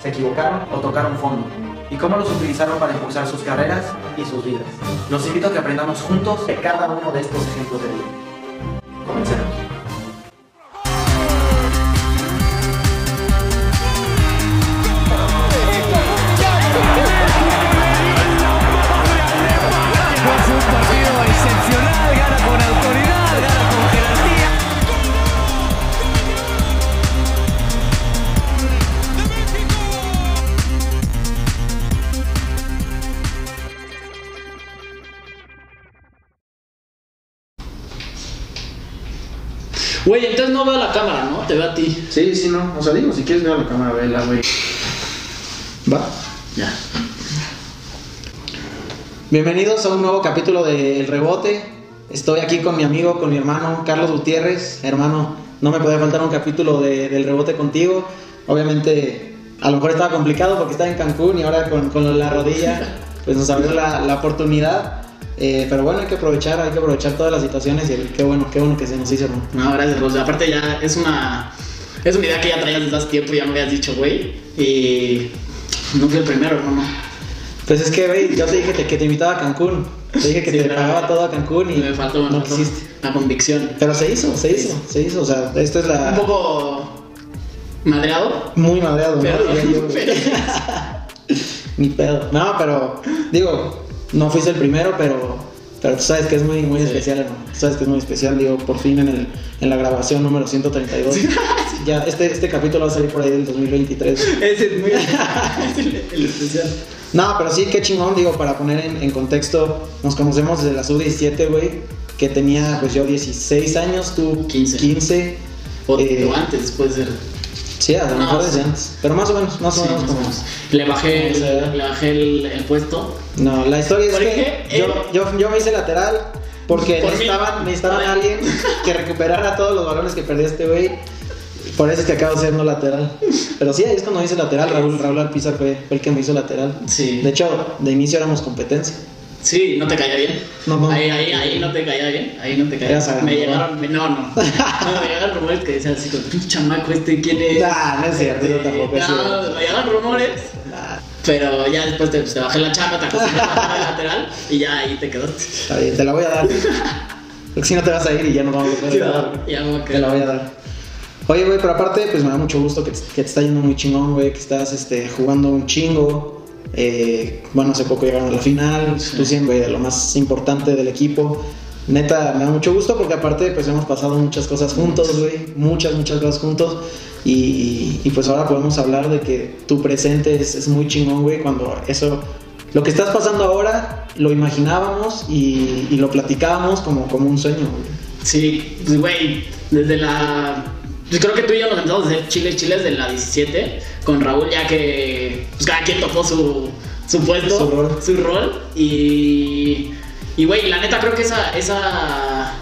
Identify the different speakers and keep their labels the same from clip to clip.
Speaker 1: se equivocaron o tocaron fondo y cómo los utilizaron para impulsar sus carreras y sus vidas. Los invito a que aprendamos juntos de cada uno de estos ejemplos de vida. Comencemos.
Speaker 2: Güey, entonces no veo la cámara, ¿no? Te veo a ti.
Speaker 1: Sí, sí, no. O sea, digo, si quieres ver la cámara, vela, güey. Va.
Speaker 2: Ya.
Speaker 1: Bienvenidos a un nuevo capítulo de El Rebote. Estoy aquí con mi amigo, con mi hermano Carlos Gutiérrez. Hermano, no me podía faltar un capítulo de- del Rebote contigo. Obviamente, a lo mejor estaba complicado porque estaba en Cancún y ahora con, con la rodilla, pues nos abrió la, la oportunidad. Eh, pero bueno, hay que aprovechar, hay que aprovechar todas las situaciones y el- qué bueno, qué bueno que se nos hizo, hermano.
Speaker 2: No, gracias, Rosy. Aparte ya es una... Es una idea que ya traías desde hace tiempo, ya me habías dicho, güey. Y... No fui el primero, hermano.
Speaker 1: Pues es que, güey, yo te dije que, que te invitaba a Cancún. Te dije que
Speaker 2: Sí,
Speaker 1: te
Speaker 2: claro.
Speaker 1: pagaba todo a Cancún y
Speaker 2: Me faltó, me
Speaker 1: no
Speaker 2: faltó
Speaker 1: quisiste.
Speaker 2: la convicción.
Speaker 1: Pero se hizo, se hizo, se hizo. O sea, esto es la...
Speaker 2: Un poco... Madreado.
Speaker 1: Muy madreado, ¿no?
Speaker 2: Pero...
Speaker 1: Güey.
Speaker 2: pero-
Speaker 1: Ni pedo. No, pero digo, no fuiste el primero, pero pero tú sabes que es muy muy
Speaker 2: Sí.
Speaker 1: especial, hermano. Tú sabes que es muy especial, digo, por fin en el en la grabación número 132. Ya este este capítulo va a salir por ahí del 2023.
Speaker 2: Ese es muy... es el, el especial.
Speaker 1: No, pero sí, qué chingón, digo, para poner en, en contexto, nos conocemos desde la sub-17, güey, que tenía pues yo 16 años, tú
Speaker 2: 15.
Speaker 1: 15.
Speaker 2: O,
Speaker 1: Eh,
Speaker 2: o antes, puede ser.
Speaker 1: Sí, a lo
Speaker 2: No,
Speaker 1: mejor desde antes, pero más o menos, más o menos como...
Speaker 2: Le bajé, le bajé el, el puesto.
Speaker 1: No, la historia es
Speaker 2: ¿Por
Speaker 1: que yo,
Speaker 2: Él-
Speaker 1: yo, yo me hice lateral porque
Speaker 2: Por
Speaker 1: necesitaban, necesitaban
Speaker 2: A
Speaker 1: alguien que recuperara todos los balones que perdió este güey. Por eso es que acabo siendo lateral. Pero sí, ahí es cuando me hice lateral. Raúl, Raúl Alpizar fue, fue el que me hizo lateral.
Speaker 2: Sí.
Speaker 1: De hecho, de inicio éramos competencia.
Speaker 2: Sí, no te caía bien.
Speaker 1: No, no.
Speaker 2: Ahí, ahí, ahí no te caía bien. Ahí no te caía bien. Me llegaron. No, no. No, me llegaron rumores que decían así, como, pinche chamaco este, ¿quién es?
Speaker 1: Nah, no es cierto, yo
Speaker 2: Este,
Speaker 1: tampoco es
Speaker 2: No, me llegaron rumores. Pero ya después te, te bajé la chamba, te acostumbraste a de lateral y ya ahí te quedaste.
Speaker 1: Está bien, te la voy a dar. Porque si no te vas a ir y ya no vamos a poder dar.
Speaker 2: Ya me
Speaker 1: Te la voy a dar. Oye, güey, pero aparte, pues me da mucho gusto que, te- que te está yendo muy chingón, güey, que estás este, jugando un chingo. Eh, bueno, hace poco llegaron a la final,
Speaker 2: Sí.
Speaker 1: tú de lo más importante del equipo. Neta, me da mucho gusto porque aparte, pues hemos pasado muchas cosas juntos, güey, muchas, muchas cosas juntos. Y, y, pues ahora podemos hablar de que tu presente es, es muy chingón, güey, cuando eso, lo que estás pasando ahora, lo imaginábamos y, y lo platicábamos como, como un sueño, güey.
Speaker 2: Sí, güey, desde la. Yo creo que tú y yo nos empezamos a hacer chiles chiles de la 17 con Raúl, ya que pues, cada quien topó su, su puesto,
Speaker 1: Su rol.
Speaker 2: su rol. Y. Y güey, la neta creo que esa. esa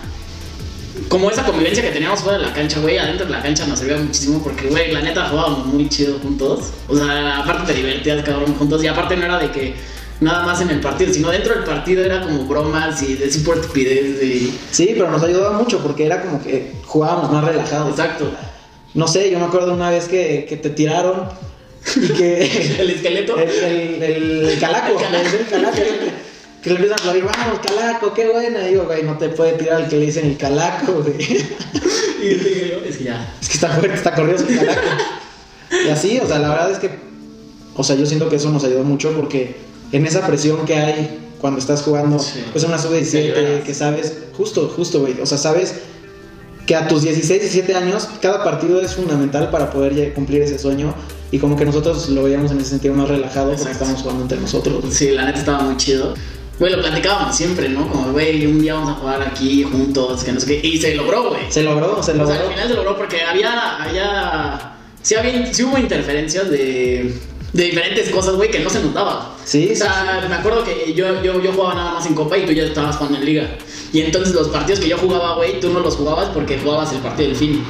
Speaker 2: como esa convivencia que teníamos fuera de la cancha, güey, adentro de la cancha nos servía muchísimo porque, güey, la neta jugábamos muy chido juntos. O sea, aparte te divertías, cabrón, juntos. Y aparte no era de que nada más en el partido, sino dentro del partido era como bromas y decir por estupidez de...
Speaker 1: Sí, pero nos ayudaba mucho porque era como que jugábamos más relajados.
Speaker 2: Exacto.
Speaker 1: No sé, yo me acuerdo una vez que, que te tiraron y que
Speaker 2: El esqueleto.
Speaker 1: el, el, el- el calaco,
Speaker 2: el
Speaker 1: que- le empiezan a aplaudir, vamos, calaco, qué buena. Y digo, güey, no te puede tirar el que le dicen el calaco, güey.
Speaker 2: Y digo yo, es que ya.
Speaker 1: Es que está fuerte, está corriendo el calaco. Y así, o sea, la verdad es que, o sea, yo siento que eso nos ayudó mucho porque en esa presión que hay cuando estás jugando,
Speaker 2: Sí.
Speaker 1: pues en una
Speaker 2: Te
Speaker 1: sub-17,
Speaker 2: liberas.
Speaker 1: que sabes, justo, justo, güey, o sea, sabes que a tus 16, 17 años, cada partido es fundamental para poder cumplir ese sueño. Y como que nosotros lo veíamos en ese sentido más relajado porque
Speaker 2: Exacto.
Speaker 1: estábamos jugando entre nosotros. güey.
Speaker 2: Sí, la neta estaba muy chido. Güey, lo platicábamos siempre, ¿no? Como, güey, un día vamos a jugar aquí juntos, que no sé qué. Y se logró, güey.
Speaker 1: Se logró, se
Speaker 2: O
Speaker 1: logró.
Speaker 2: sea, al final se logró porque había, había, sí, había, sí hubo interferencias de, de diferentes cosas, güey, que no se notaba.
Speaker 1: Sí,
Speaker 2: O sea, me acuerdo que yo, yo, yo jugaba nada más en Copa y tú ya estabas jugando en Liga. Y entonces los partidos que yo jugaba, güey, tú no los jugabas porque jugabas el partido del fin.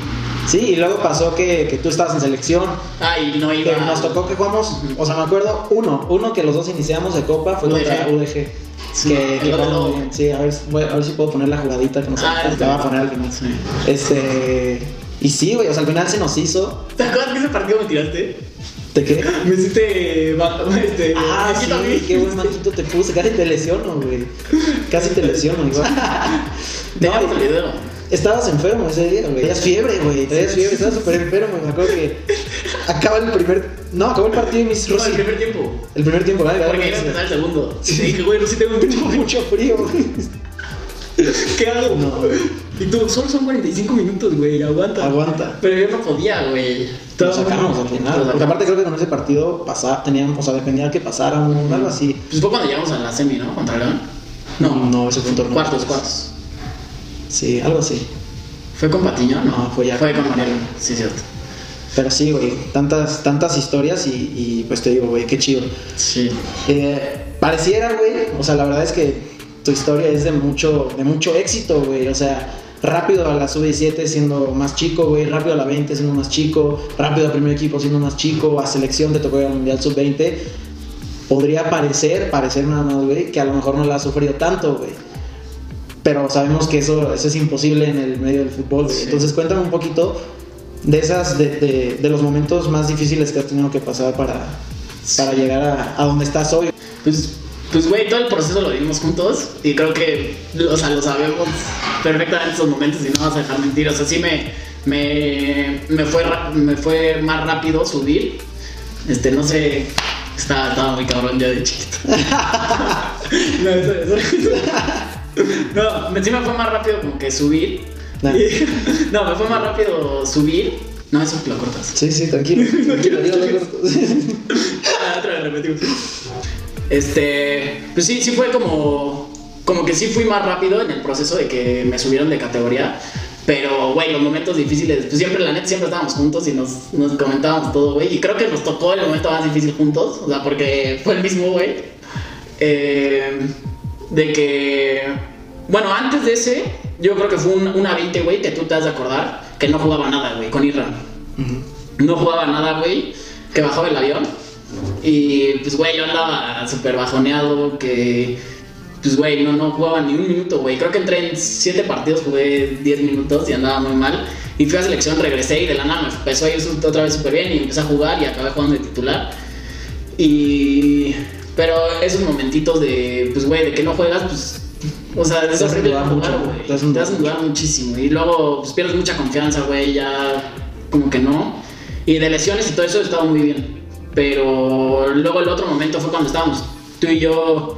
Speaker 1: Sí, y luego pasó que, que tú estabas en selección.
Speaker 2: Ah, y no
Speaker 1: Que
Speaker 2: iba.
Speaker 1: nos tocó que jugamos, o sea, me acuerdo uno, uno que los dos iniciamos de Copa fue contra
Speaker 2: UDG.
Speaker 1: UDG.
Speaker 2: Sí,
Speaker 1: que, que bien. A ver, si- voy- a ver si puedo poner la jugadita que nos
Speaker 2: Ah,
Speaker 1: voy a poner al final.
Speaker 2: Sí.
Speaker 1: Este. Y sí, güey, o sea, al final se nos hizo.
Speaker 2: ¿Te acuerdas que ese partido me tiraste?
Speaker 1: ¿De qué?
Speaker 2: Me hiciste. ba- Este,
Speaker 1: Ah, sí,
Speaker 2: mí.
Speaker 1: qué buen manquito te puse. Casi te lesiono, güey. Casi te lesiono, igual.
Speaker 2: Teníamos el
Speaker 1: No,
Speaker 2: video.
Speaker 1: estabas enfermo ese día, güey. Tenías fiebre, güey. Tenías fiebre, estabas súper enfermo. Me acuerdo que acaba el primer. No, acabó el partido y dices,
Speaker 2: No,
Speaker 1: Rosy.
Speaker 2: el primer tiempo.
Speaker 1: El primer tiempo, ¿verdad?
Speaker 2: Porque iba a empezar el segundo. Te dije, güey, no sé si tengo mucho
Speaker 1: Mucho frío, güey.
Speaker 2: ¿Qué hago?
Speaker 1: No, güey.
Speaker 2: Y tú, solo son 45 minutos, güey, aguanta.
Speaker 1: Aguanta.
Speaker 2: Pero yo no podía, güey. Estaba
Speaker 1: sacamos al final. Porque aparte creo que con ese partido pasaba, teníamos, o sea, dependía que pasara un, algo así.
Speaker 2: Pues fue cuando llegamos a la semi, ¿no? Contra León. No,
Speaker 1: no, ese fue un torneo.
Speaker 2: Cuartos, cuartos.
Speaker 1: Sí, algo así.
Speaker 2: ¿Fue con Patiño?
Speaker 1: No, fue ya
Speaker 2: Fue
Speaker 1: con
Speaker 2: con Mariano. Sí, cierto.
Speaker 1: Pero sí, güey, tantas, tantas historias y, y, pues te digo, güey, qué chido.
Speaker 2: Sí.
Speaker 1: Eh, pareciera, güey, o sea, la verdad es que tu historia es de mucho, de mucho éxito, güey. O sea, rápido a la sub-17 siendo más chico, güey, rápido a la 20 siendo más chico, rápido al primer equipo siendo más chico, a selección te tocó ir al Mundial sub-20. Podría parecer, parecer nada más, güey, que a lo mejor no la has sufrido tanto, güey. Pero sabemos que eso, eso es imposible en el medio del fútbol, güey.
Speaker 2: Sí.
Speaker 1: Entonces cuéntame un poquito de esas, de, de- de los momentos más difíciles que has tenido que pasar para, para llegar a, a donde estás hoy.
Speaker 2: Pues, pues, güey, todo el proceso lo vivimos juntos y creo que, o sea, lo sabemos perfectamente esos momentos y no vas a dejar mentir. O sea, sí me, me, me, fue, me fue más rápido subir. Este, no sé, estaba, estaba muy cabrón ya de chiquito. no, eso, eso. No, sí me fue más rápido como que subir. No, me fue más rápido subir. No, eso lo cortas.
Speaker 1: Sí, sí, tranquilo. tranquilo, dígalo, dígalo.
Speaker 2: Ah, otra vez repetimos. Este, pues sí, sí fue como, como que sí fui más rápido en el proceso de que me subieron de categoría. Pero, güey, los momentos difíciles, pues siempre, la neta, siempre estábamos juntos y nos, nos comentábamos todo, güey. Y creo que nos tocó el momento más difícil juntos, o sea, porque fue el mismo, güey. Eh, de que, bueno, antes de ese, yo creo que fue un- una 20, güey, que tú te has de acordar, que no jugaba nada, güey, con Irra. No jugaba nada, güey, que bajaba el avión. Y pues, güey, yo andaba súper bajoneado, que pues, güey, no, no jugaba ni un minuto, güey. Creo que entré en siete partidos, jugué 10 minutos y andaba muy mal. Y fui a selección, regresé y de la nada me empezó a ir otra vez súper bien y empecé a jugar y acabé jugando de titular. Y... Pero esos momentitos de, pues, güey, de que no juegas, pues... O sea, es horrible jugar, güey.
Speaker 1: te hacen dudar
Speaker 2: muchísimo. Y luego, pues, pierdes mucha confianza, güey, ya como que no. Y de lesiones y todo eso estaba muy bien. Pero luego el otro momento fue cuando estábamos tú y yo,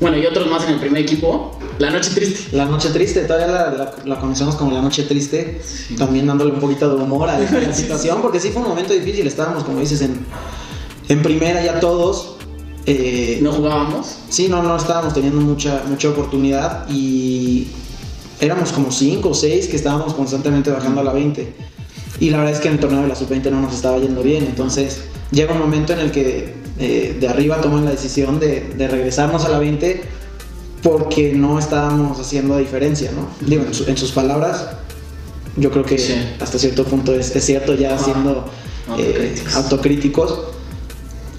Speaker 2: bueno, y otros más en el primer equipo, la noche triste.
Speaker 1: La noche triste, todavía la, la- la conocemos como la noche triste, también dándole un poquito de humor a la situación, porque sí fue un momento difícil, estábamos, como dices, en, en primera ya todos. eh,
Speaker 2: No jugábamos.
Speaker 1: Sí, no, no estábamos teniendo mucha, mucha oportunidad y éramos como 5 o 6 que estábamos constantemente bajando a la 20. Y la verdad es que en el torneo de la sub-20 no nos estaba yendo bien. Entonces llega un momento en el que eh, de arriba toman la decisión de, de regresarnos a la 20 porque no estábamos haciendo diferencia, ¿no? Digo, en, su- en sus palabras, yo creo que
Speaker 2: Sí.
Speaker 1: hasta cierto punto es, es cierto ya
Speaker 2: Ah,
Speaker 1: siendo eh,
Speaker 2: autocríticos.
Speaker 1: autocríticos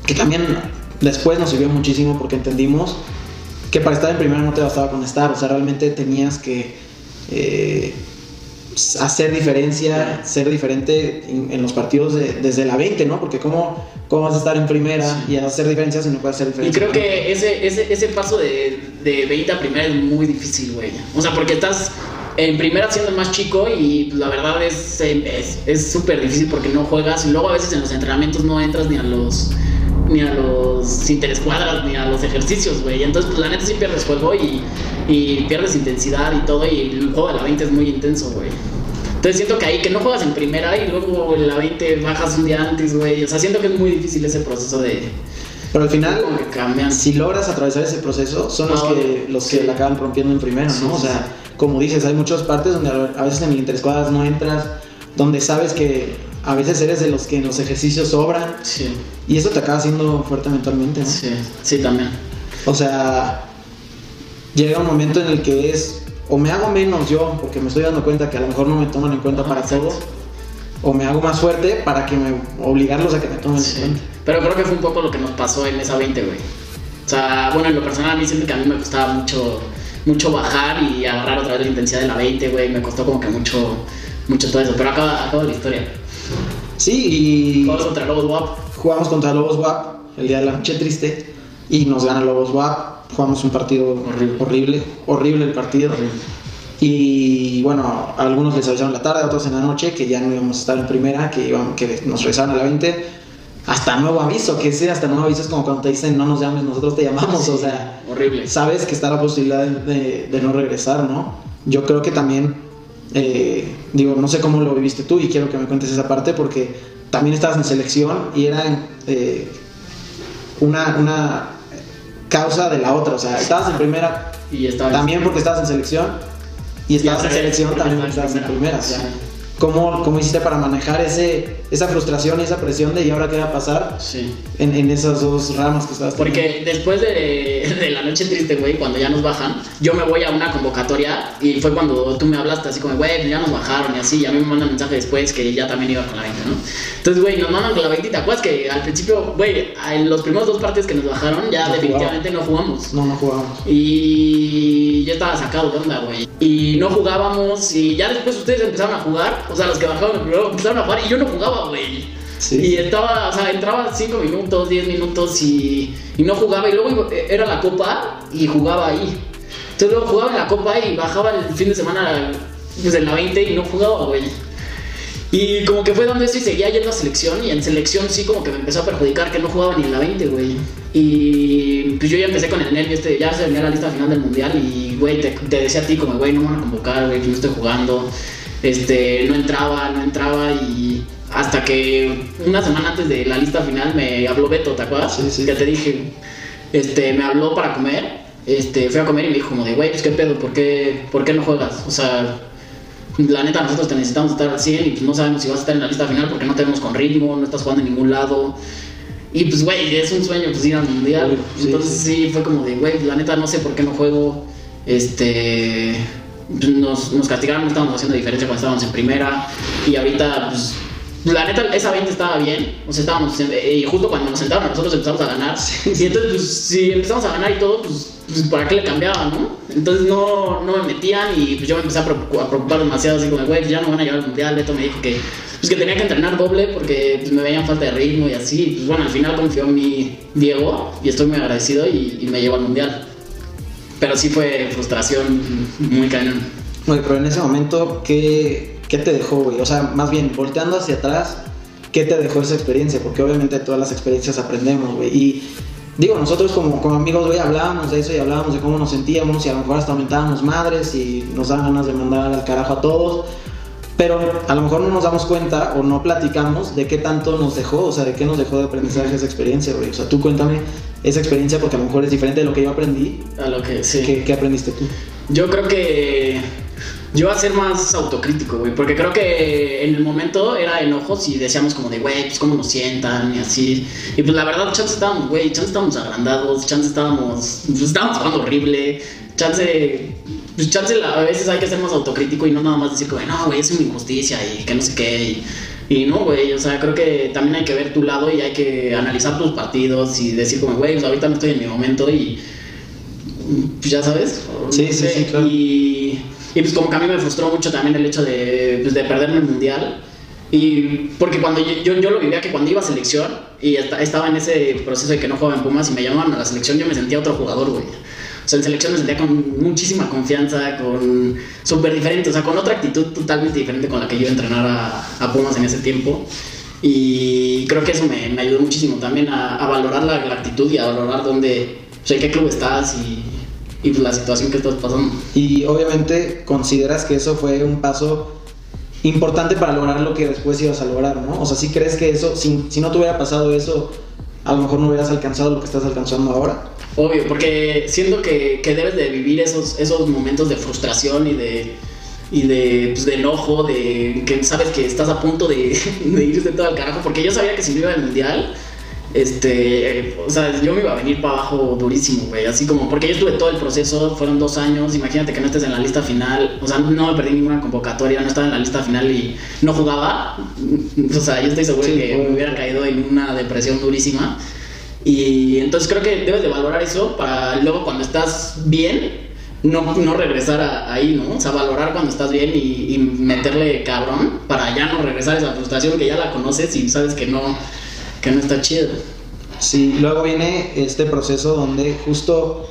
Speaker 1: que también después nos sirvió muchísimo porque entendimos que para estar en primera no te bastaba con estar, o sea, realmente tenías que eh, hacer diferencia, ser diferente en, en los partidos de- desde la 20, ¿no? Porque cómo, cómo vas a estar en primera y hacer diferencia si no puedes hacer
Speaker 2: Y
Speaker 1: diferencia.
Speaker 2: creo que ese, ese, ese paso de, de 20 a primera es muy difícil, güey. O sea, porque estás en primera siendo el más chico y pues, la verdad es es- es súper difícil porque no juegas y luego a veces en los entrenamientos no entras ni a los ni a los interescuadras ni a los ejercicios, güey. Entonces, pues la neta sí pierdes juego y, y pierdes intensidad y todo y el juego de la 20 es muy intenso, güey. Entonces siento que ahí que no juegas en primera y luego en la 20 bajas un día antes, güey. O sea, siento que es muy difícil ese proceso de...
Speaker 1: Pero al final,
Speaker 2: que
Speaker 1: si logras atravesar ese proceso, son los que, los que la acaban rompiendo en primera,
Speaker 2: Sí,
Speaker 1: ¿no? O sea, como dices, hay muchas partes donde a a veces en el interescuadras no entras, donde sabes que a veces eres de los que en los ejercicios sobran
Speaker 2: Sí,
Speaker 1: y eso te acaba haciendo fuerte mentalmente, ¿no?
Speaker 2: sí, sí, también.
Speaker 1: O sea, llega un momento en el que es, o me hago menos yo, porque me estoy dando cuenta que a lo mejor no me toman en cuenta para
Speaker 2: Exacto.
Speaker 1: todo, o me hago más fuerte para que me obligarlos a que me tomen
Speaker 2: Sí.
Speaker 1: en cuenta.
Speaker 2: Pero creo que fue un poco lo que nos pasó en esa 20, güey. O sea, bueno, en lo personal a mí siempre que a mí me costaba mucho, mucho bajar y agarrar otra vez la intensidad de la 20, güey. Me costó como que mucho, mucho todo eso. Pero acaba, acaba la historia.
Speaker 1: Sí, y
Speaker 2: Jugamos contra Lobos WAP.
Speaker 1: jugamos contra Lobos WAP el día de la noche triste y nos gana Lobos WAP. Jugamos un partido
Speaker 2: Horrible.
Speaker 1: horrible, horrible el partido. Y bueno, a algunos les avisaron en la tarde, a otros en la noche que ya no íbamos a estar en primera, que, íbamos, que nos regresaron a la 20. Hasta nuevo aviso, que ese hasta nuevo aviso es como cuando te dicen no nos llames, nosotros te llamamos, o sea,
Speaker 2: Horrible.
Speaker 1: sabes que está la posibilidad de, de- de no regresar, ¿no? Yo creo que también, eh, digo, no sé cómo lo viviste tú y quiero que me cuentes esa parte porque también estabas en selección y era eh, una, una causa de la otra, o sea, estabas en primera
Speaker 2: Y
Speaker 1: también porque estabas en selección y estabas en selección también porque
Speaker 2: estaba
Speaker 1: estabas
Speaker 2: en
Speaker 1: primera.
Speaker 2: primera.
Speaker 1: o sea, ¿cómo, ¿Cómo hiciste para manejar ese, esa frustración y esa presión de y ahora qué va a pasar
Speaker 2: Sí.
Speaker 1: en, en esas dos ramas que estabas teniendo?
Speaker 2: Porque después de, de la noche triste, güey, cuando ya nos bajan, yo me voy a una convocatoria y fue cuando tú me hablaste así como, güey, pues ya nos bajaron y así, y a mí me mandan mensaje después que ya también iba con la 20, ¿no? Entonces, güey, nos mandan con la 20 y te acuerdas que al principio, güey, en los primeros dos partidos que nos bajaron ya
Speaker 1: No
Speaker 2: definitivamente no jugamos.
Speaker 1: No, no jugábamos.
Speaker 2: Y yo estaba sacado de onda, güey. Y no jugábamos y ya después ustedes empezaron a jugar, o sea, los que bajaron primero empezaron a jugar y yo no jugaba, güey.
Speaker 1: Sí.
Speaker 2: Y estaba, o sea, entraba 5 minutos, 10 minutos y, y no jugaba. Y luego iba- era la copa y jugaba ahí. Entonces luego jugaba en la copa y bajaba el fin de semana pues, en la 20 y no jugaba, güey. Y como que fue dando eso y seguía yendo a selección. Y en selección sí como que me empezó a perjudicar que no jugaba ni en la 20, güey. Y pues yo ya empecé con el nervio este, ya se venía la lista final del mundial. Y güey, te, te decía a ti como, güey, no me van a convocar, güey, que no estoy jugando. Este, no entraba, no entraba y hasta que una semana antes de la lista final me habló Beto, ¿te acuerdas?
Speaker 1: Sí, sí.
Speaker 2: Que te dije, este, me habló para comer, este, fui a comer y me dijo como de, güey, pues qué pedo, ¿por qué, ¿por qué no juegas? O sea, la neta nosotros te necesitamos estar al 100 y pues no sabemos si vas a estar en la lista final porque no tenemos con ritmo, no estás jugando en ningún lado. Y pues, güey, es un sueño pues ir al mundial.
Speaker 1: Sí,
Speaker 2: Entonces sí. fue como de, güey, la neta no sé por qué no juego. Este. Pues, Nos, nos castigaron, no estábamos haciendo diferencia cuando estábamos en primera. Y ahorita, pues. La neta, esa 20 estaba bien. O sea, estábamos. y justo cuando nos sentaron, nosotros empezamos a ganar. Y entonces, pues, si empezamos a ganar y todo, pues, pues, ¿para qué le cambiaba, no? Entonces no, no me metían y pues yo me empecé a preocu- a preocupar demasiado, así como, güey, ya no van a llegar al mundial. Beto me dijo que, pues, que tenía que entrenar doble porque pues, me veían falta de ritmo y así. Pues bueno, al final confió en mi Diego y estoy muy agradecido y, y me llevó al mundial. Pero sí fue frustración muy cañón.
Speaker 1: Güey, pero en ese momento, ¿qué, qué te dejó, güey? O sea, más bien, volteando hacia atrás, ¿qué te dejó esa experiencia? Porque obviamente todas las experiencias aprendemos, güey. Y digo, nosotros como, como amigos, güey, hablábamos de eso y hablábamos de cómo nos sentíamos y a lo mejor hasta aumentábamos madres y nos daban ganas de mandar al carajo a todos. Pero a lo mejor no nos damos cuenta o no platicamos de qué tanto nos dejó, o sea, de qué nos dejó de aprendizaje esa experiencia, güey. O sea, tú cuéntame esa experiencia porque a lo mejor es diferente de lo que yo aprendí.
Speaker 2: A lo que sí.
Speaker 1: ¿Qué, qué aprendiste tú?
Speaker 2: Yo creo que yo a ser más autocrítico, güey, porque creo que en el momento era enojos y decíamos como de, güey, pues cómo nos sientan y así. Y pues la verdad, chance estábamos, güey, chance estábamos agrandados, chance estábamos, pues estábamos jugando horrible, chance, pues chance a veces hay que ser más autocrítico y no nada más decir como, no, güey, es una injusticia y que no sé qué. Y, y no, güey, o sea, creo que también hay que ver tu lado y hay que analizar tus partidos y decir como, güey, pues ahorita no estoy en mi momento y pues ya sabes.
Speaker 1: Sí, sí, sí, claro.
Speaker 2: Y, y pues como que a mí me frustró mucho también el hecho de, pues, de perderme el mundial. Y porque cuando yo, yo, yo lo vivía que cuando iba a selección y esta- estaba en ese proceso de que no jugaba en Pumas y me llamaban a la selección, yo me sentía otro jugador, güey. O sea, en selección me sentía con muchísima confianza, con súper diferente, o sea, con otra actitud totalmente diferente con la que yo iba a Pumas en ese tiempo. Y creo que eso me, me ayudó muchísimo también a, a valorar la, la actitud y a valorar dónde, o sea, en qué club estás y, y la situación que estás pasando.
Speaker 1: Y obviamente consideras que eso fue un paso importante para lograr lo que después ibas a lograr, ¿no? O sea, si crees que eso, si, si no te hubiera pasado eso, a lo mejor no hubieras alcanzado lo que estás alcanzando ahora.
Speaker 2: Obvio, porque siento que, que debes de vivir esos, esos momentos de frustración y de, y de, pues, de enojo, de que sabes que estás a punto de, de irse todo al carajo, porque yo sabía que si no iba al mundial, este, eh, o sea, yo me iba a venir para abajo durísimo, güey, así como, porque yo estuve todo el proceso, fueron dos años, imagínate que no estés en la lista final, o sea, no me perdí ninguna convocatoria, no estaba en la lista final y no jugaba, o sea, yo estoy seguro
Speaker 1: Sí,
Speaker 2: que
Speaker 1: fue-
Speaker 2: me hubiera caído en una depresión durísima. Y entonces creo que debes de valorar eso para luego cuando estás bien, no, no regresar a- ahí, ¿no? O sea, valorar cuando estás bien y, y meterle cabrón para ya no regresar a esa frustración que ya la conoces y sabes que no, que no está chido.
Speaker 1: Sí, luego viene este proceso donde justo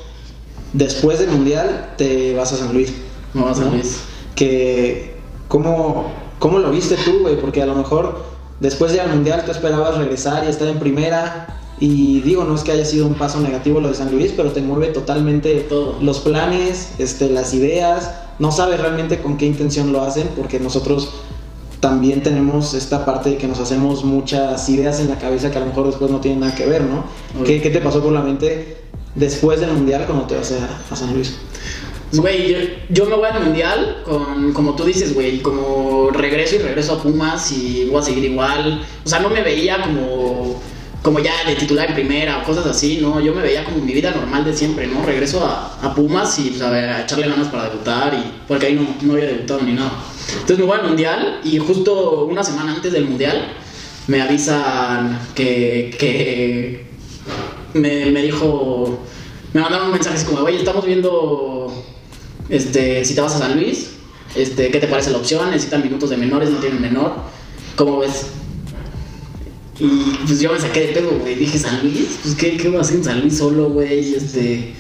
Speaker 1: después del mundial te vas a San Luis.
Speaker 2: No vas a
Speaker 1: ¿no?
Speaker 2: Luis.
Speaker 1: Que, ¿cómo, ¿cómo lo viste tú, güey? Porque a lo mejor después del mundial tú esperabas regresar y estar en primera. Y digo, no es que haya sido un paso negativo lo de San Luis, pero te mueve totalmente
Speaker 2: Todo.
Speaker 1: los planes, este, las ideas. No sabes realmente con qué intención lo hacen, porque nosotros también tenemos esta parte de que nos hacemos muchas ideas en la cabeza que a lo mejor después no tienen nada que ver, ¿no? ¿Qué, qué te pasó por la mente después del mundial cuando te vas a, a San Luis?
Speaker 2: Güey, yo, yo me voy al mundial con, como tú dices, güey, como regreso y regreso a Pumas y voy a seguir igual. O sea, no me veía como, como ya de titular en primera o cosas así, ¿no? Yo me veía como mi vida normal de siempre, ¿no? Regreso a, a Pumas y pues, a, ver, a echarle ganas para debutar y porque ahí no, no había debutado ni nada. Entonces me voy al mundial y justo una semana antes del mundial me avisan que, que me, me dijo, me mandaron un mensaje así como, oye, estamos viendo este, si te vas a San Luis, este, ¿qué te parece la opción? Necesitan minutos de menores, no tienen menor. ¿Cómo ves? Y pues yo me saqué de pedo, güey. Dije, ¿San Luis? Pues ¿qué, qué voy a hacer en San Luis solo, güey? Este,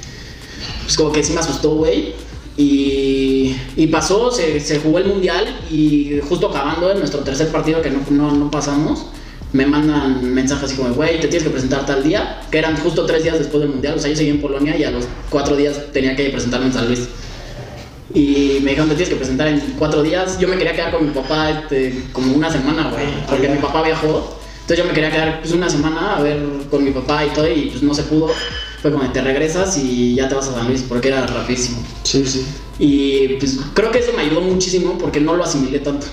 Speaker 2: pues como que sí me asustó, güey. Y, y pasó, se, se jugó el mundial y justo acabando en nuestro tercer partido que no, no, no pasamos, me mandan mensajes así como, güey, te tienes que presentar tal día, que eran justo tres días después del mundial. O sea, yo seguí en Polonia y a los cuatro días tenía que presentarme en San Luis. Y me dijeron, te tienes que presentar en cuatro días. Yo me quería quedar con mi papá este, como una semana, güey. Porque mi papá viajó. Entonces yo me quería quedar pues una semana a ver con mi papá y todo. Y pues no se pudo. Fue como, te regresas y ya te vas a San Luis. Porque era rapidísimo.
Speaker 1: Sí, sí.
Speaker 2: Y pues creo que eso me ayudó muchísimo porque no lo asimilé tanto.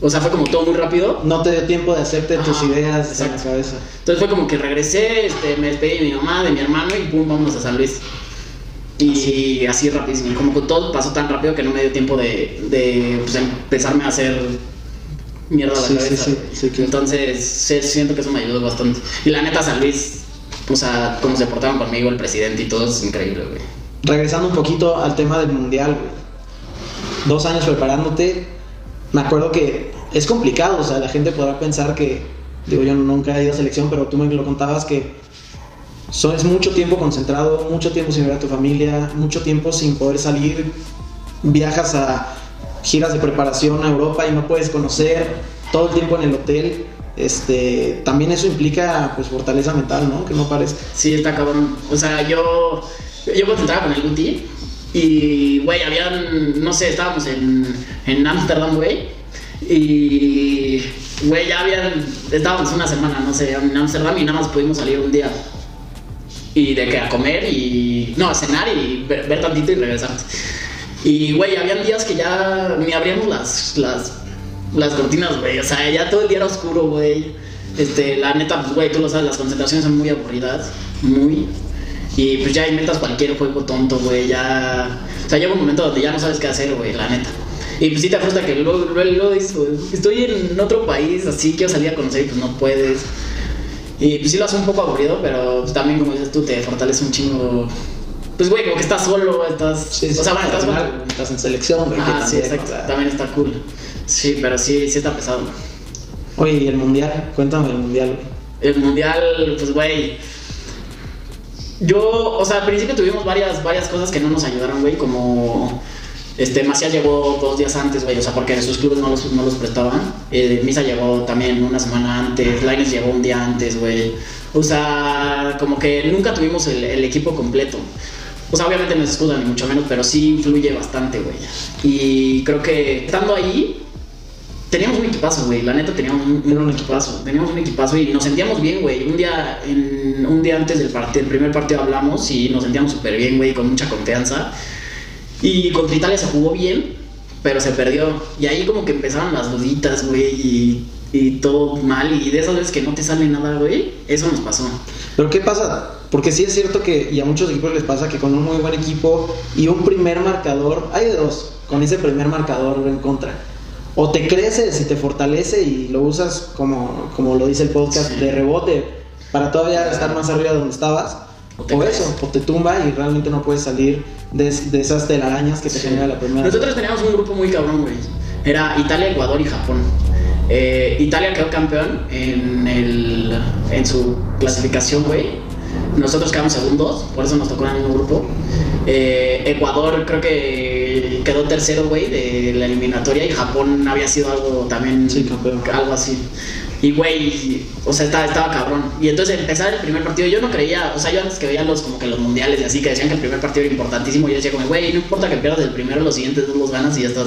Speaker 2: O sea, fue como todo muy rápido.
Speaker 1: No te dio tiempo de hacerte tus ideas en la
Speaker 2: exacto.
Speaker 1: cabeza.
Speaker 2: Entonces fue como que regresé, este, me despedí de mi mamá, de mi hermano y pum, vámonos a San Luis. Y así rapidísimo, como que todo pasó tan rápido que no me dio tiempo de, de pues, empezarme a hacer mierda a la
Speaker 1: Sí,
Speaker 2: cabeza.
Speaker 1: sí, sí, claro.
Speaker 2: Entonces siento que eso me ayudó bastante. Y la neta San Luis, o sea, como se portaban conmigo el presidente y todo, es increíble, güey.
Speaker 1: Regresando un poquito al tema del mundial, güey. Dos años preparándote. Me acuerdo que es complicado, o sea, la gente podrá pensar que, digo, yo nunca he ido a selección, pero tú me lo contabas que son, es mucho tiempo concentrado, mucho tiempo sin ver a tu familia, mucho tiempo sin poder salir. Viajas a giras de preparación a Europa y no puedes conocer todo el tiempo en el hotel. Este, también eso implica pues fortaleza mental, ¿no? Que no pares.
Speaker 2: Sí, está cabrón. O sea, yo, yo concentraba con el Guti y, güey, habían, no sé, estábamos en en Ámsterdam, güey. Y, güey, ya habían, estábamos una semana, no sé, en Ámsterdam y nada más pudimos salir un día. Y de que a comer y, no, a cenar y ver, tantito y regresar. Y, güey, habían días que ya ni abríamos las, las, las cortinas, güey. O sea, ya todo el día era oscuro, güey. Este, la neta, pues, güey, tú lo sabes, las concentraciones son muy aburridas. Muy. Y pues ya inventas cualquier juego tonto, güey. Ya. O sea, llega un momento donde ya no sabes qué hacer, güey, la neta. Y pues sí te frustra que luego, luego, luego estoy en otro país, así quiero salir a conocer y pues no puedes. Y pues sí lo hace un poco aburrido, pero pues, también, como dices tú, te fortalece un chingo. Pues, güey, como que estás solo, estás.
Speaker 1: Sí, sí,
Speaker 2: o sea, bueno, estás
Speaker 1: en selección, güey.
Speaker 2: Ah, sí, exacto.
Speaker 1: o sea,
Speaker 2: También está cool. Sí, pero sí, sí está pesado.
Speaker 1: Oye, ¿y el mundial? Cuéntame el mundial, güey.
Speaker 2: El mundial, pues, güey. Yo, o sea, al principio tuvimos varias, varias cosas que no nos ayudaron, güey, como. Este, Macías llegó dos días antes, güey, o sea, porque sus clubes no los, no los prestaban. Eh, Misa llegó también una semana antes, Lines llegó un día antes, güey. O sea, como que nunca tuvimos el, el equipo completo. O sea, obviamente no es excusa ni mucho menos, pero sí influye bastante, güey. Y creo que estando ahí, teníamos un equipazo, güey. La neta teníamos un,
Speaker 1: un
Speaker 2: equipazo. Teníamos un equipazo y nos sentíamos bien, güey. Un día, en, un día antes del partido, el primer partido hablamos y nos sentíamos súper bien, güey, con mucha confianza. Y contra Italia se jugó bien, pero se perdió. Y ahí como que empezaron las duditas, güey, y, y todo mal. Y de esas veces que no te sale nada, güey, eso nos pasó.
Speaker 1: Pero ¿qué pasa? Porque sí es cierto que, y a muchos equipos les pasa que con un muy buen equipo y un primer marcador, hay de dos, con ese primer marcador en contra. O te creces y te fortalece y lo usas como, como lo dice el podcast
Speaker 2: Sí.
Speaker 1: de rebote para todavía estar más arriba de donde estabas.
Speaker 2: O
Speaker 1: O, eso, o te tumba y realmente no puedes salir de, de esas telarañas que te
Speaker 2: Sí.
Speaker 1: genera la primera.
Speaker 2: Nosotros teníamos un grupo muy cabrón, güey. Era Italia, Ecuador y Japón. Eh, Italia quedó campeón en, el, en su clasificación, güey. Nosotros quedamos segundos, por eso nos tocó en el mismo grupo. Eh, Ecuador creo que quedó tercero, güey, de la eliminatoria y Japón había sido algo también,
Speaker 1: Sí, campeón.
Speaker 2: algo así. Y, güey, o sea, estaba, estaba cabrón. Y entonces empezar el primer partido, yo no creía, o sea, yo antes que veía los, como que los mundiales y así, que decían que el primer partido era importantísimo, yo decía como, güey, no importa que pierdas el primero, los siguientes dos los ganas y ya estás.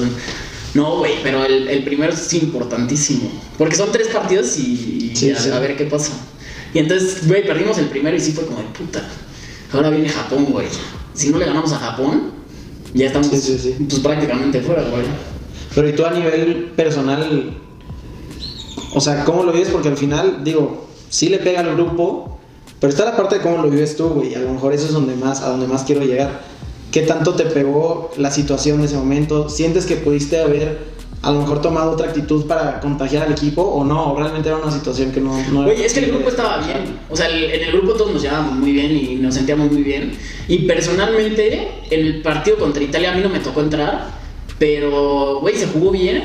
Speaker 2: No, güey, pero el, el primero es importantísimo. Porque son tres partidos y, y
Speaker 1: Sí,
Speaker 2: a,
Speaker 1: sí.
Speaker 2: a ver qué pasa. Y entonces, güey, perdimos el primero y sí fue como de puta. Ahora viene Japón, güey. Si no le ganamos a Japón, ya estamos
Speaker 1: Sí.
Speaker 2: Pues, prácticamente fuera, güey.
Speaker 1: Pero y tú a nivel personal, o sea, ¿cómo lo vives? Porque al final, digo, sí le pega al grupo, pero está la parte de cómo lo vives tú, güey. A lo mejor eso es donde más, a donde más quiero llegar. ¿Qué tanto te pegó la situación de ese momento? ¿Sientes que pudiste haber a lo mejor tomado otra actitud para contagiar al equipo o no? ¿O realmente era una situación que no... no
Speaker 2: Güey, es que el grupo estaba bien. O sea, el- en el grupo todos nos llevábamos muy bien y nos sentíamos muy bien. Y personalmente, en el partido contra Italia a mí no me tocó entrar, pero, güey, se jugó bien.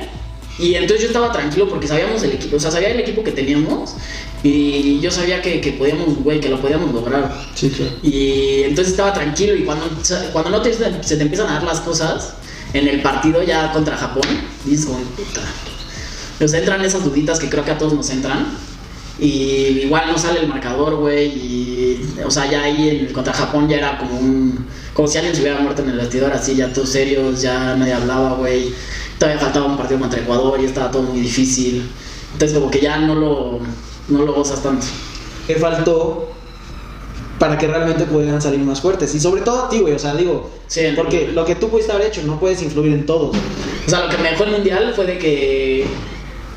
Speaker 2: Y entonces yo estaba tranquilo porque sabíamos el equipo, o sea, sabía el equipo que teníamos y yo sabía que, que podíamos, güey, que lo podíamos lograr.
Speaker 1: Sí.
Speaker 2: Y entonces estaba tranquilo y cuando, cuando no te, se te empiezan a dar las cosas en el partido ya contra Japón, dices puta. Nos entran esas duditas que creo que a todos nos entran. Y igual no sale el marcador, güey. Y, o sea, ya ahí en, contra Japón ya era como un. Como si alguien se hubiera muerto en el vestidor, así, ya todos serios, ya nadie hablaba, güey. Todavía faltaba un partido contra Ecuador y estaba todo muy difícil. Entonces, como que ya no lo, no lo gozas tanto.
Speaker 1: ¿Qué faltó para que realmente pudieran salir más fuertes? Y sobre todo a ti, güey, o sea, digo,
Speaker 2: Sí,
Speaker 1: porque lo que tú pudiste haber hecho no puedes influir en todos.
Speaker 2: O sea, lo que me dejó el mundial fue de que,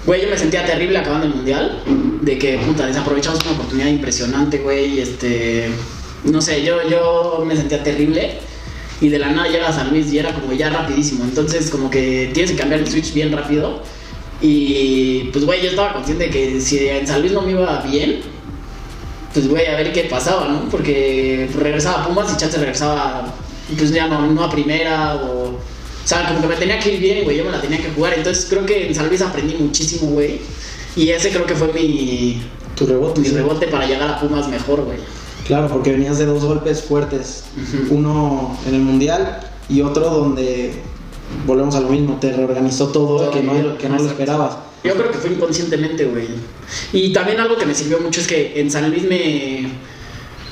Speaker 2: güey, yo me sentía terrible acabando el mundial. De que, puta, desaprovechamos una oportunidad impresionante, güey. Este, no sé, yo, yo me sentía terrible. Y de la nada llega a San Luis y era como ya rapidísimo. Entonces, como que tienes que cambiar el switch bien rápido. Y pues, güey, yo estaba consciente de que si en San Luis no me iba bien, pues, güey, a ver qué pasaba, ¿no? Porque regresaba a Pumas y Chance regresaba, pues ya no, no a primera o. O sea, como que me tenía que ir bien, güey, yo me la tenía que jugar. Entonces creo que en San Luis aprendí muchísimo, güey. Y ese creo que fue mi,
Speaker 1: Tu rebote.
Speaker 2: mi
Speaker 1: sí.
Speaker 2: rebote para llegar a Pumas mejor, güey.
Speaker 1: Claro, porque venías de dos golpes fuertes. Uno en el mundial y otro donde volvemos a lo mismo, te reorganizó todo,
Speaker 2: Todo
Speaker 1: que no, que no lo esperabas.
Speaker 2: Yo creo que fue inconscientemente, güey. Y también algo que me sirvió mucho es que en San Luis me.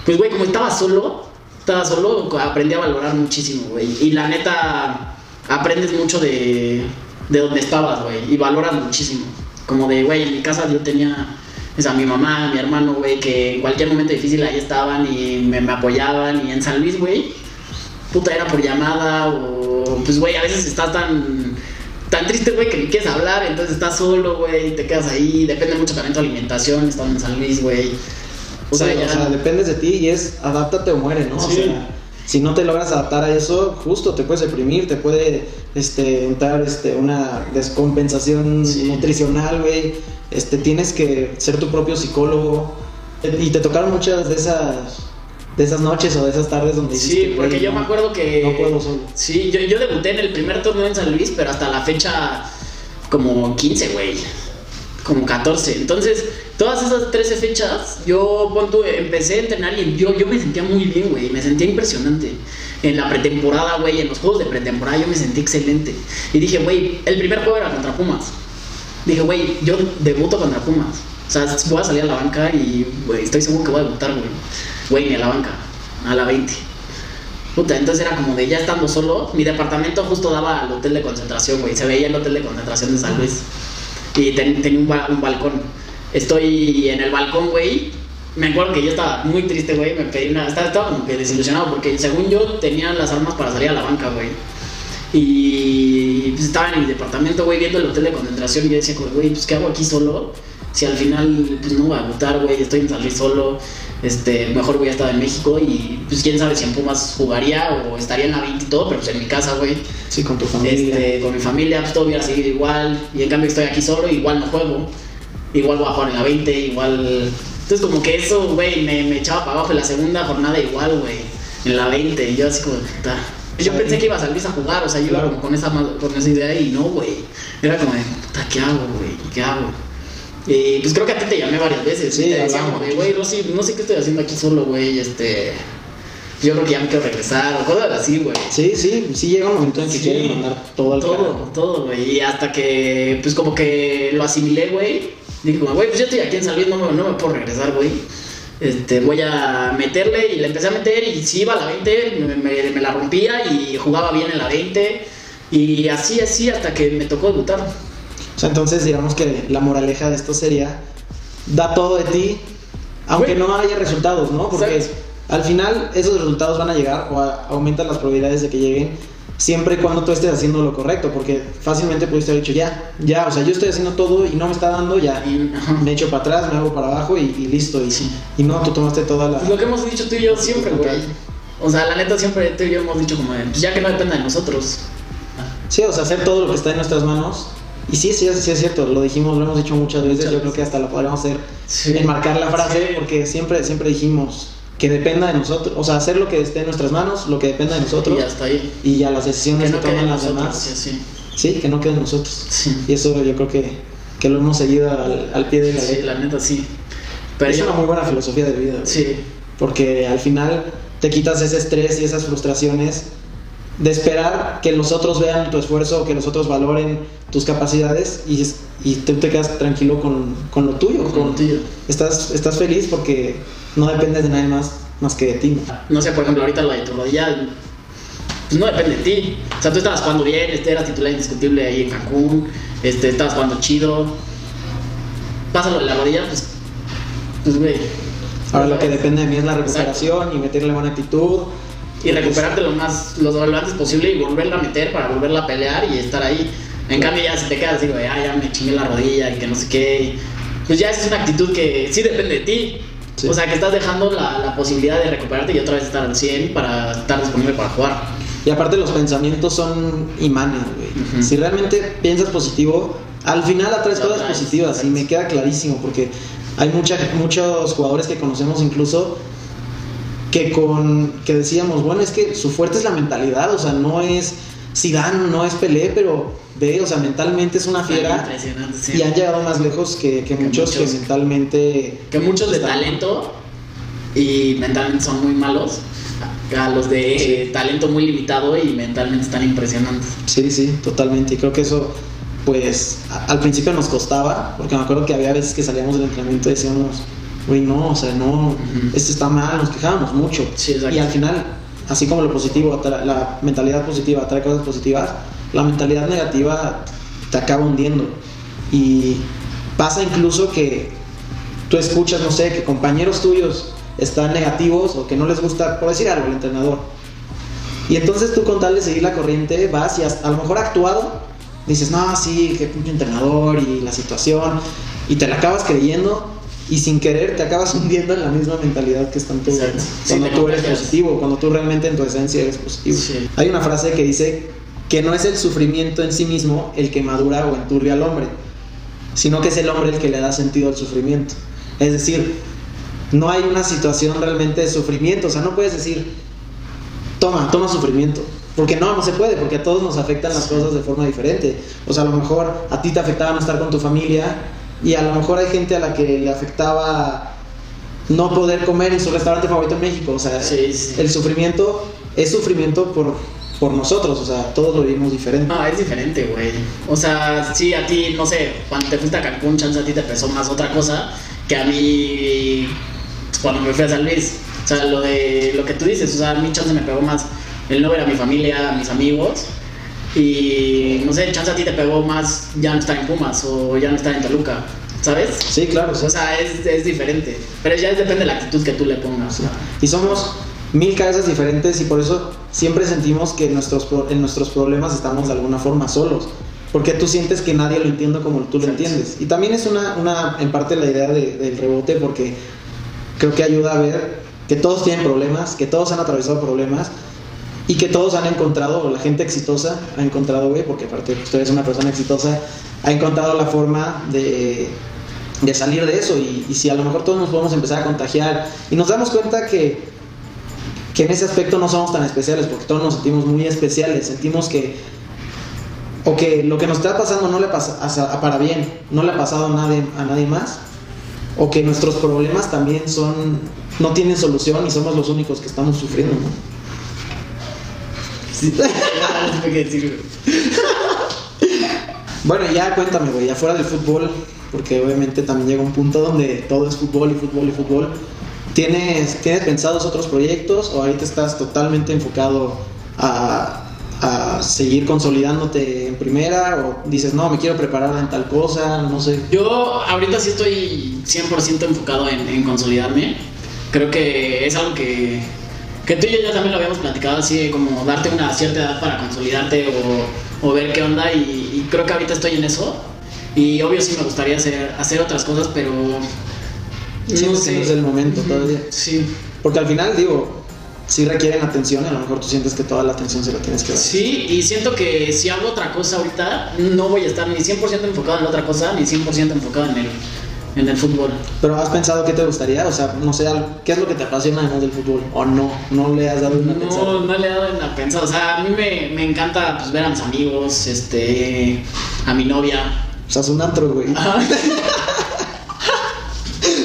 Speaker 2: Pues, güey, como estaba solo, estaba solo, aprendí a valorar muchísimo, güey. Y la neta, aprendes mucho de, de donde estabas, güey. Y valoras muchísimo. Como de, güey, en mi casa yo tenía. O sea, mi mamá, mi hermano, güey, que en cualquier momento difícil ahí estaban y me, me apoyaban. Y en San Luis, güey, puta, era por llamada o. Pues, güey, a veces estás tan tan triste, güey, que ni quieres hablar, entonces estás solo, güey, te quedas ahí, depende mucho también tu alimentación, estando en San Luis, güey. O
Speaker 1: Sí,
Speaker 2: sea, ya-
Speaker 1: o sea, dependes de ti y es adáptate o muere, ¿no? O
Speaker 2: Sí.
Speaker 1: sea, si no te logras adaptar a eso, justo te puedes deprimir, te puede este, entrar este, una descompensación
Speaker 2: Sí.
Speaker 1: nutricional, güey. Este, tienes que ser tu propio psicólogo. Y te tocaron muchas de esas, de esas noches o de esas tardes donde
Speaker 2: Sí,
Speaker 1: dijiste,
Speaker 2: porque
Speaker 1: "Güey,
Speaker 2: yo
Speaker 1: no,
Speaker 2: me acuerdo que...
Speaker 1: No puedo solo.
Speaker 2: Sí, yo, yo debuté en el primer torneo en San Luis, pero hasta la fecha como 15, güey. Como 14. Entonces, todas esas 13 fechas, yo tú, empecé a entrenar y yo, yo me sentía muy bien, güey. Me sentía impresionante. En la pretemporada, güey, en los juegos de pretemporada, yo me sentí excelente. Y dije, güey, el primer juego era contra Pumas. Dije, güey, yo debuto contra Pumas. O sea, voy a salir a la banca y, güey, estoy seguro que voy a debutar, güey. Güey, ni a la banca, a la 20. Puta, entonces era como de ya estando solo, mi departamento justo daba al hotel de concentración, güey. Se veía el hotel de concentración de San Luis. Y ten- un, ba- un balcón. Estoy en el balcón, güey. Me acuerdo que yo estaba muy triste, güey. Me pedí una. Estaba, estaba como que desilusionado porque según yo tenía las armas para salir a la banca, güey. Y pues, estaba en mi departamento, güey, viendo el hotel de concentración y yo decía, güey, pues ¿qué hago aquí solo? Si al final, pues no voy a votar, güey, estoy en salir solo, este, mejor voy a estar en México y pues quién sabe si en Pumas jugaría o estaría en la 20 y todo, pero pues en mi casa, güey,
Speaker 1: Sí, con tu familia.
Speaker 2: este, con mi familia, pues todo hubiera seguido igual. Y en cambio estoy aquí solo, igual no juego. Igual voy a jugar en la 20, igual. Entonces, como que eso, güey, me, me echaba para abajo en la segunda jornada, igual, güey, en la 20. Y yo, así como, puta. Yo pensé que iba a salir a jugar, o sea, yo iba como con esa, con esa idea y no, güey. Era como de, puta, ¿qué hago, güey? ¿Qué hago? Y pues creo que a ti te llamé varias veces.
Speaker 1: Sí,
Speaker 2: te decía como de, güey, Rosy, no sé qué estoy haciendo aquí solo, güey, este. Yo creo que ya me quiero regresar, o cosas así, güey.
Speaker 1: Sí, sí, sí llega un momento en que
Speaker 2: Sí.
Speaker 1: quieren mandar todo al
Speaker 2: Todo,
Speaker 1: carajo.
Speaker 2: todo, güey. Y hasta que, pues como que lo asimilé, güey. Dije, como, güey, pues ya estoy aquí en San Luis, no me, no me puedo regresar, güey. Este, voy a meterle y le empecé a meter y si iba a la 20, me, me- me la rompía y jugaba bien en la 20. Y así, así, hasta que me tocó debutar.
Speaker 1: O sea, entonces digamos que la moraleja de esto sería, da todo de ti, aunque no haya resultados, ¿no? Porque al final esos resultados van a llegar o a- aumentan las probabilidades de que lleguen siempre y cuando tú estés haciendo lo correcto, porque fácilmente pudiste haber dicho, ya, ya, o sea, yo estoy haciendo todo y no me está dando, ya,
Speaker 2: Y,
Speaker 1: me echo para atrás, me hago para abajo y, y listo. Y,
Speaker 2: Sí.
Speaker 1: y no, tú tomaste toda la...
Speaker 2: Lo que hemos dicho tú y yo siempre, güey. O sea, la neta siempre tú y yo hemos dicho como, de, pues ya que no dependa de nosotros.
Speaker 1: Sí, o sea, hacer todo lo que está en nuestras manos. Y sí, sí, sí es cierto, lo dijimos, lo hemos dicho muchas veces,
Speaker 2: Muchas
Speaker 1: yo creo que hasta lo podríamos hacer,
Speaker 2: Sí.
Speaker 1: enmarcar la frase,
Speaker 2: Sí.
Speaker 1: porque siempre, siempre dijimos que dependa de nosotros, o sea, hacer lo que esté en nuestras manos, lo que dependa de nosotros,
Speaker 2: Y hasta ahí.
Speaker 1: y ya las decisiones
Speaker 2: Que
Speaker 1: que,
Speaker 2: no quede
Speaker 1: toman las
Speaker 2: nosotros,
Speaker 1: demás,
Speaker 2: sí, sí.
Speaker 1: sí, que no queden en nosotros.
Speaker 2: Sí.
Speaker 1: Y eso yo creo que, que lo hemos seguido al, al pie de la
Speaker 2: Sí,
Speaker 1: letra.
Speaker 2: la neta sí. Pero
Speaker 1: es
Speaker 2: yo-
Speaker 1: una muy buena filosofía de vida.
Speaker 2: Sí,
Speaker 1: porque al final te quitas ese estrés y esas frustraciones de esperar que los otros vean tu esfuerzo, que los otros valoren tus capacidades y, y tú te quedas tranquilo con, con lo tuyo.
Speaker 2: Con lo tuyo.
Speaker 1: Estás, estás feliz porque no dependes de nadie más más que de ti.
Speaker 2: no sé, por ejemplo, ahorita lo de tu rodilla, pues no depende de ti. O sea, tú estabas jugando bien, este, eras titular indiscutible ahí en Cancún, este, estabas jugando chido. Pásalo de la rodilla, pues, pues, güey.
Speaker 1: Ahora lo que depende de mí es la recuperación y meterle buena actitud.
Speaker 2: Y recuperarte lo más, lo, lo antes posible y volverla a meter para volverla a pelear y estar ahí. En cambio, ya si te quedas así, güey, ah, ya me chingué la rodilla y que no sé qué. Pues ya es una actitud que sí depende de ti.
Speaker 1: Sí.
Speaker 2: O sea, que estás dejando la, la posibilidad de recuperarte y otra vez estar al 100 para estar disponible para jugar.
Speaker 1: Y aparte los pensamientos son imanes, güey.
Speaker 2: Ujú.
Speaker 1: Si realmente piensas positivo, al final atraes cosas positivas y me queda clarísimo porque hay mucha, muchos jugadores que conocemos incluso que con que decíamos, bueno, es que su fuerte es la mentalidad, o sea, no es Zidane, no es Pelé, pero ve, o sea, mentalmente es una fiera
Speaker 2: Impresionante, sí.
Speaker 1: y han llegado más lejos que, que muchos que mentalmente
Speaker 2: Que muchos de talento y mentalmente son muy malos. A los de eh, talento muy limitado y mentalmente están impresionantes.
Speaker 1: Sí, sí, totalmente. Y creo que eso, pues, a- al principio nos costaba, porque me acuerdo que había veces que salíamos del entrenamiento y decíamos, güey, no, o sea, no, esto está mal, nos quejábamos mucho.
Speaker 2: Sí,
Speaker 1: y al final, así como lo positivo, la mentalidad positiva trae cosas positivas, la mentalidad negativa te acaba hundiendo. Y pasa incluso que tú escuchas, no sé, que compañeros tuyos están negativos o que no les gusta, por decir algo, el entrenador. Y entonces tú con tal de seguir la corriente vas y hasta- a lo mejor actuado, dices, no, sí, qué pinche entrenador y la situación, y te la acabas creyendo y sin querer te acabas hundiendo en la misma mentalidad que están todos.
Speaker 2: Sí,
Speaker 1: Cuando
Speaker 2: te
Speaker 1: tú eres positivo, cuando tú realmente en tu esencia eres positivo.
Speaker 2: Sí.
Speaker 1: Hay una frase que dice que no es el sufrimiento en sí mismo el que madura o enturbia al hombre, sino que es el hombre el que le da sentido al sufrimiento. Es decir, no hay una situación realmente de sufrimiento, o sea, no puedes decir, toma, toma sufrimiento. Porque no, no se puede, porque a todos nos afectan las cosas de forma diferente. O sea, a lo mejor a ti te afectaba no estar con tu familia y a lo mejor hay gente a la que le afectaba no poder comer en su restaurante favorito en México. O sea,
Speaker 2: Sí, sí.
Speaker 1: el sufrimiento es sufrimiento por, por nosotros, o sea, todos lo vivimos diferente.
Speaker 2: No, es diferente, güey. O sea, sí, a ti, no sé, cuando te fuiste a Cancún, chance a ti te pesó más otra cosa que a mí cuando me fui a San Luis. O sea, lo de lo que tú dices, o sea, a mí chance me pegó más el no ver a mi familia, a mis amigos. Y no sé, chance a ti te pegó más ya no estar en Pumas o ya no estar en Toluca, ¿sabes?
Speaker 1: Sí, claro. sí.
Speaker 2: O sea, es, es diferente. Pero ya depende de la actitud que tú le pongas.
Speaker 1: Y somos mil cabezas diferentes y por eso siempre sentimos que nuestros, pro- en nuestros problemas estamos de alguna forma solos. Porque tú sientes que nadie lo entiende como tú lo entiendes. Y también es una, una en parte la idea de- del rebote porque creo que ayuda a ver que todos tienen problemas, que todos han atravesado problemas y que todos han encontrado, o la gente exitosa ha encontrado, güey, porque aparte tú eres una persona exitosa, ha encontrado la forma de, de salir de eso. Y, si a lo mejor todos nos podemos empezar a contagiar y nos damos cuenta que, que en ese aspecto no somos tan especiales, porque todos nos sentimos muy especiales, sentimos que, o que lo que nos está pasando no le pasa a- para bien, no le ha pasado a nadie, a nadie más, o que nuestros problemas también son, no tienen solución y somos los únicos que estamos sufriendo, ¿no? Sí. Bueno, ya cuéntame, güey, afuera del fútbol, porque obviamente también llega un punto donde todo es fútbol y fútbol y fútbol. ¿Tienes, ¿tienes pensados otros proyectos o ahorita estás totalmente enfocado a, a seguir consolidándote en primera o dices, no, me quiero preparar en tal cosa, no sé?
Speaker 2: Yo ahorita sí estoy 100% enfocado en, en consolidarme. Creo que es algo que, que tú y yo ya también lo habíamos platicado, así de como darte una cierta edad para consolidarte o, o ver qué onda. Y, y creo que ahorita estoy en eso. Y obvio sí me gustaría hacer, hacer otras cosas, pero...
Speaker 1: Que no es el momento
Speaker 2: Ujú,
Speaker 1: todavía.
Speaker 2: Sí.
Speaker 1: Porque al final, digo, sí requieren atención a lo mejor tú sientes que toda la atención se la tienes que dar.
Speaker 2: Sí, y siento que si hago otra cosa ahorita, no voy a estar ni 100% enfocado en la otra cosa, ni 100% enfocado en el, en el fútbol.
Speaker 1: Pero has pensado qué te gustaría, o sea, no sé, ¿qué es lo que te apasiona además del fútbol? ¿O no? ¿No le has dado una pensada?
Speaker 2: No, no le he dado una pensada. O sea, a mí me, me encanta pues, ver a mis amigos, este, a mi novia.
Speaker 1: O sea, es un antro, güey.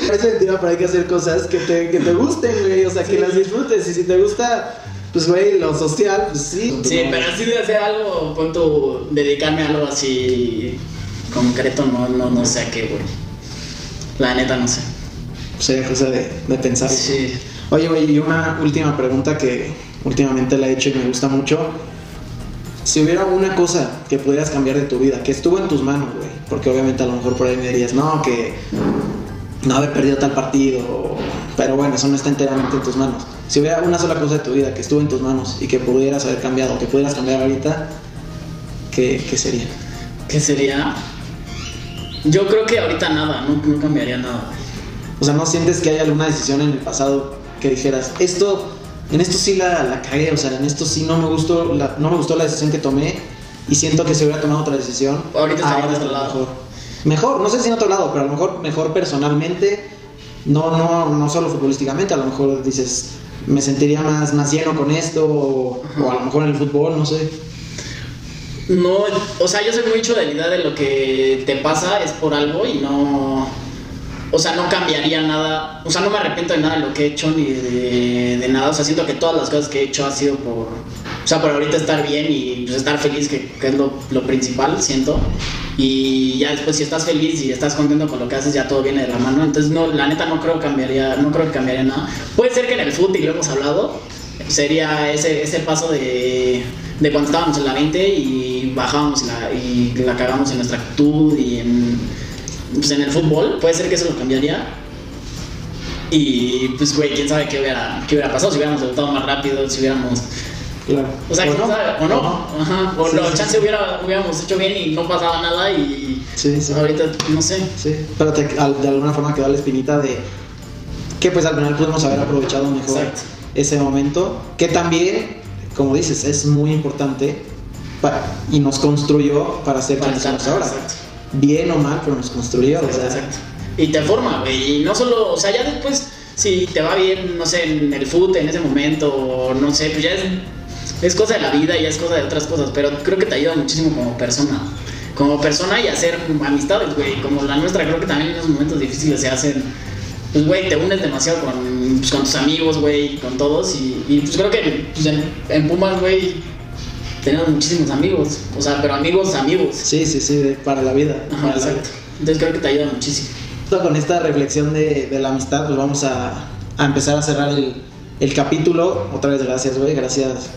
Speaker 1: Parece mentira, pero hay que hacer cosas que te, que te gusten, güey. O sea, que las disfrutes. Y si te gusta, pues, güey, lo social, pues sí.
Speaker 2: Sí, pero así de hacer algo, pon tu, dedicarme a algo así concreto, no, no, no sé a qué, güey. La neta, no sé.
Speaker 1: Sea, cosa de, de pensar.
Speaker 2: Sí.
Speaker 1: Oye, güey, y una última pregunta que últimamente la he hecho y me gusta mucho. Si hubiera una cosa que pudieras cambiar de tu vida, que estuvo en tus manos, güey, porque obviamente a lo mejor por ahí me dirías, no, que no haber perdido tal partido, pero bueno, eso no está enteramente en tus manos. Si hubiera una sola cosa de tu vida que estuvo en tus manos y que pudieras haber cambiado, que pudieras cambiar ahorita, ¿qué, qué sería?
Speaker 2: ¿Qué sería? Yo creo que ahorita nada, no, no cambiaría nada.
Speaker 1: O sea, ¿no sientes que hay alguna decisión en el pasado que dijeras, esto, en esto sí la, la cagué, o sea, en esto sí no me gustó la, no me gustó la decisión que tomé y siento que si hubiera tomado otra decisión,
Speaker 2: Ahorita estaría en otro lado.
Speaker 1: mejor. Mejor, no sé si en otro lado, pero a lo mejor mejor personalmente, no, no, no solo futbolísticamente, a lo mejor dices, me sentiría más, más lleno con esto, o, o a lo mejor en el fútbol, no sé.
Speaker 2: No, o sea, yo soy mucho de la idea de lo que te pasa es por algo y no. O sea, no cambiaría nada. O sea, no me arrepiento de nada de lo que he hecho ni de, nada. O sea, siento que todas las cosas que he hecho ha sido por. O sea, por ahorita estar bien y pues, estar feliz, que, es lo, principal, siento. Y ya después, si estás feliz y estás contento con lo que haces, ya todo viene de la mano. Entonces, no, la neta, no creo cambiaría, no creo que cambiaría nada. Puede ser que en el fútbol, y lo hemos hablado, sería ese, ese paso de, de cuando estábamos en la 20 y bajábamos y la, y la cagamos en nuestra actitud y en, pues, en el fútbol. Puede ser que eso lo cambiaría. Y pues, güey, quién sabe qué hubiera, qué hubiera pasado si hubiéramos debutado más rápido, si hubiéramos.
Speaker 1: Claro.
Speaker 2: O sea, quién sabe, o no. Ajá. O
Speaker 1: Sí,
Speaker 2: no,
Speaker 1: sí,
Speaker 2: chance
Speaker 1: sí.
Speaker 2: Hubiera, hubiéramos hecho bien y no pasaba nada y.
Speaker 1: Sí, sí.
Speaker 2: Ahorita, no sé.
Speaker 1: Sí, pero te- al- de alguna forma quedó la espinita de que pues al final pudimos haber aprovechado mejor
Speaker 2: Exacto.
Speaker 1: ese momento, que también, como dices, es muy importante pa- y nos construyó para ser
Speaker 2: Para
Speaker 1: quienes somos ahora.
Speaker 2: exacto.
Speaker 1: Bien o mal, pero nos construyó. o sea,
Speaker 2: Exacto. Y te forma, güey. Y no solo, o sea, ya después, si te va bien, no sé, en el fútbol en ese momento, o no sé, pues ya es, es cosa de la vida y es cosa de otras cosas. Pero creo que te ayuda muchísimo como persona. Como persona y hacer amistades, güey. Como la nuestra, creo que también en esos momentos difíciles se hacen. Pues, güey, te unes demasiado con, pues, con tus amigos, güey, con todos. Y, y, pues creo que pues, en, en Pumas, güey, tenemos muchísimos amigos. O sea, pero amigos, amigos.
Speaker 1: sí, sí, sí, de- para la vida.
Speaker 2: Ajá,
Speaker 1: para la
Speaker 2: exacto. Entonces creo que te ayuda muchísimo.
Speaker 1: vida. Con esta reflexión de, de la amistad, pues vamos a, a empezar a cerrar el, el capítulo. Otra vez, gracias, güey. Gracias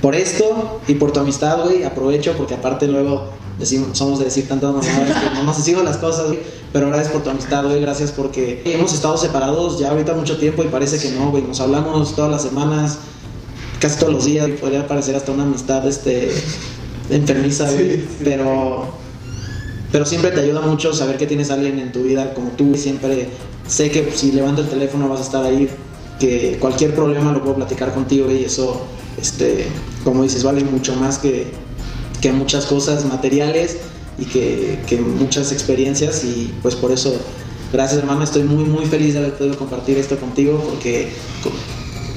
Speaker 1: por esto y por tu amistad, güey, aprovecho porque aparte luego decimos, somos de decir tantas mamadas que no nos decimos las cosas, güey, pero gracias por tu amistad, güey, gracias porque hemos estado separados ya ahorita mucho tiempo y parece que no, güey, nos hablamos todas las semanas, casi todos los días, podría parecer hasta una amistad, este, enfermiza, güey, pero, pero siempre te ayuda mucho saber que tienes a alguien en tu vida como tú, y siempre sé que si levanto el teléfono vas a estar ahí, que cualquier problema lo puedo platicar contigo, y eso, este, como dices, vale mucho más que, que muchas cosas materiales y que, que muchas experiencias. Y pues por eso gracias hermano. Estoy muy muy feliz de haber podido compartir esto contigo porque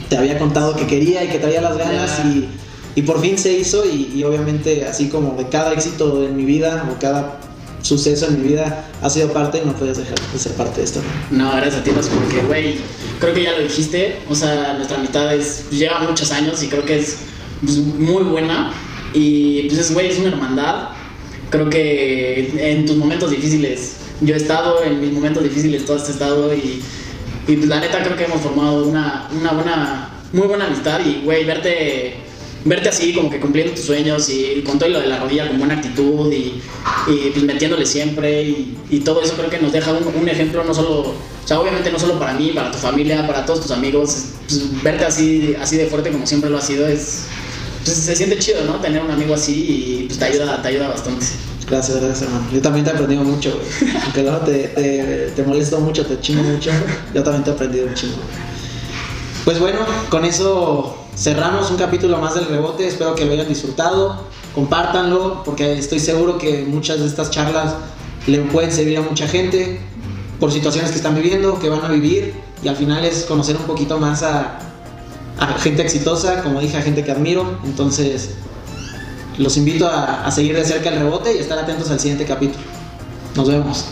Speaker 1: te había contado que quería y que traía las ganas y, y por fin se hizo. Y, y obviamente así como de cada éxito en mi vida o cada suceso en mi vida ha sido parte y no puedes dejar de ser parte de esto ¿no?
Speaker 2: Gracias a ti, porque, güey, creo que ya lo dijiste. O sea, nuestra amistad es, lleva muchos años y creo que es pues, muy buena. Y, pues, es, güey, es una hermandad. Creo que en tus momentos difíciles, yo he estado, en mis momentos difíciles, tú has estado. Y, y pues, la neta, creo que hemos formado una, una buena, muy buena amistad. Y, güey, verte. Verte así, como que cumpliendo tus sueños y con todo lo de la rodilla con buena actitud y, y pues metiéndole siempre y, y todo eso creo que nos deja un, un ejemplo no solo, o sea, obviamente no solo para mí, para tu familia, para todos tus amigos, pues, verte así, así de fuerte como siempre lo ha sido es, pues, se siente chido, ¿no? Tener un amigo así y pues te ayuda, te ayuda bastante.
Speaker 1: Gracias, gracias hermano. Yo también te he aprendido mucho, güey. Aunque luego te, te, te molesto mucho, te chingo mucho. Yo también te he aprendido un chingo. Pues bueno, con eso cerramos un capítulo más del rebote. Espero que lo hayan disfrutado. Compártanlo, porque estoy seguro que muchas de estas charlas le pueden servir a mucha gente por situaciones que están viviendo, que van a vivir. Y al final es conocer un poquito más a, gente exitosa, como dije, a gente que admiro. Entonces, los invito a, a seguir de cerca el rebote y estar atentos al siguiente capítulo. Nos vemos.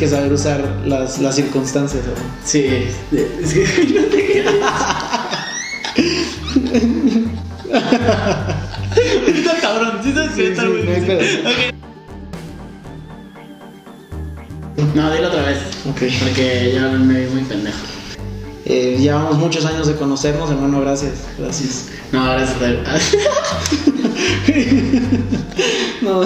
Speaker 1: Que saber usar las, las circunstancias. ¿no?
Speaker 2: Sí, es que no te. Está cabrón, sí está muy
Speaker 1: pedo.
Speaker 2: No, dilo otra vez. Porque ya me vi muy pendejo.
Speaker 1: Eh, llevamos muchos años de conocernos, hermano. Gracias. Gracias.
Speaker 2: No, gracias.
Speaker 1: No.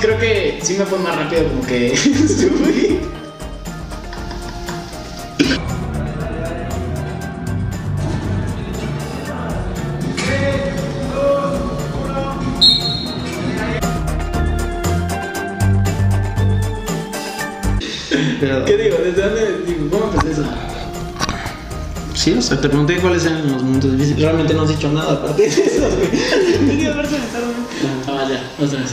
Speaker 2: Creo que sí me fue más rápido como que subí.
Speaker 1: Pero-
Speaker 2: ¿Qué digo? ¿Desde dónde? Digo, ¿Cómo empecé eso?
Speaker 1: Sí, o sea, te pregunté cuáles eran los momentos difíciles. Realmente no has dicho nada aparte de eso. güey.
Speaker 2: Tenía verse de estar- Ah, ya, otra vez.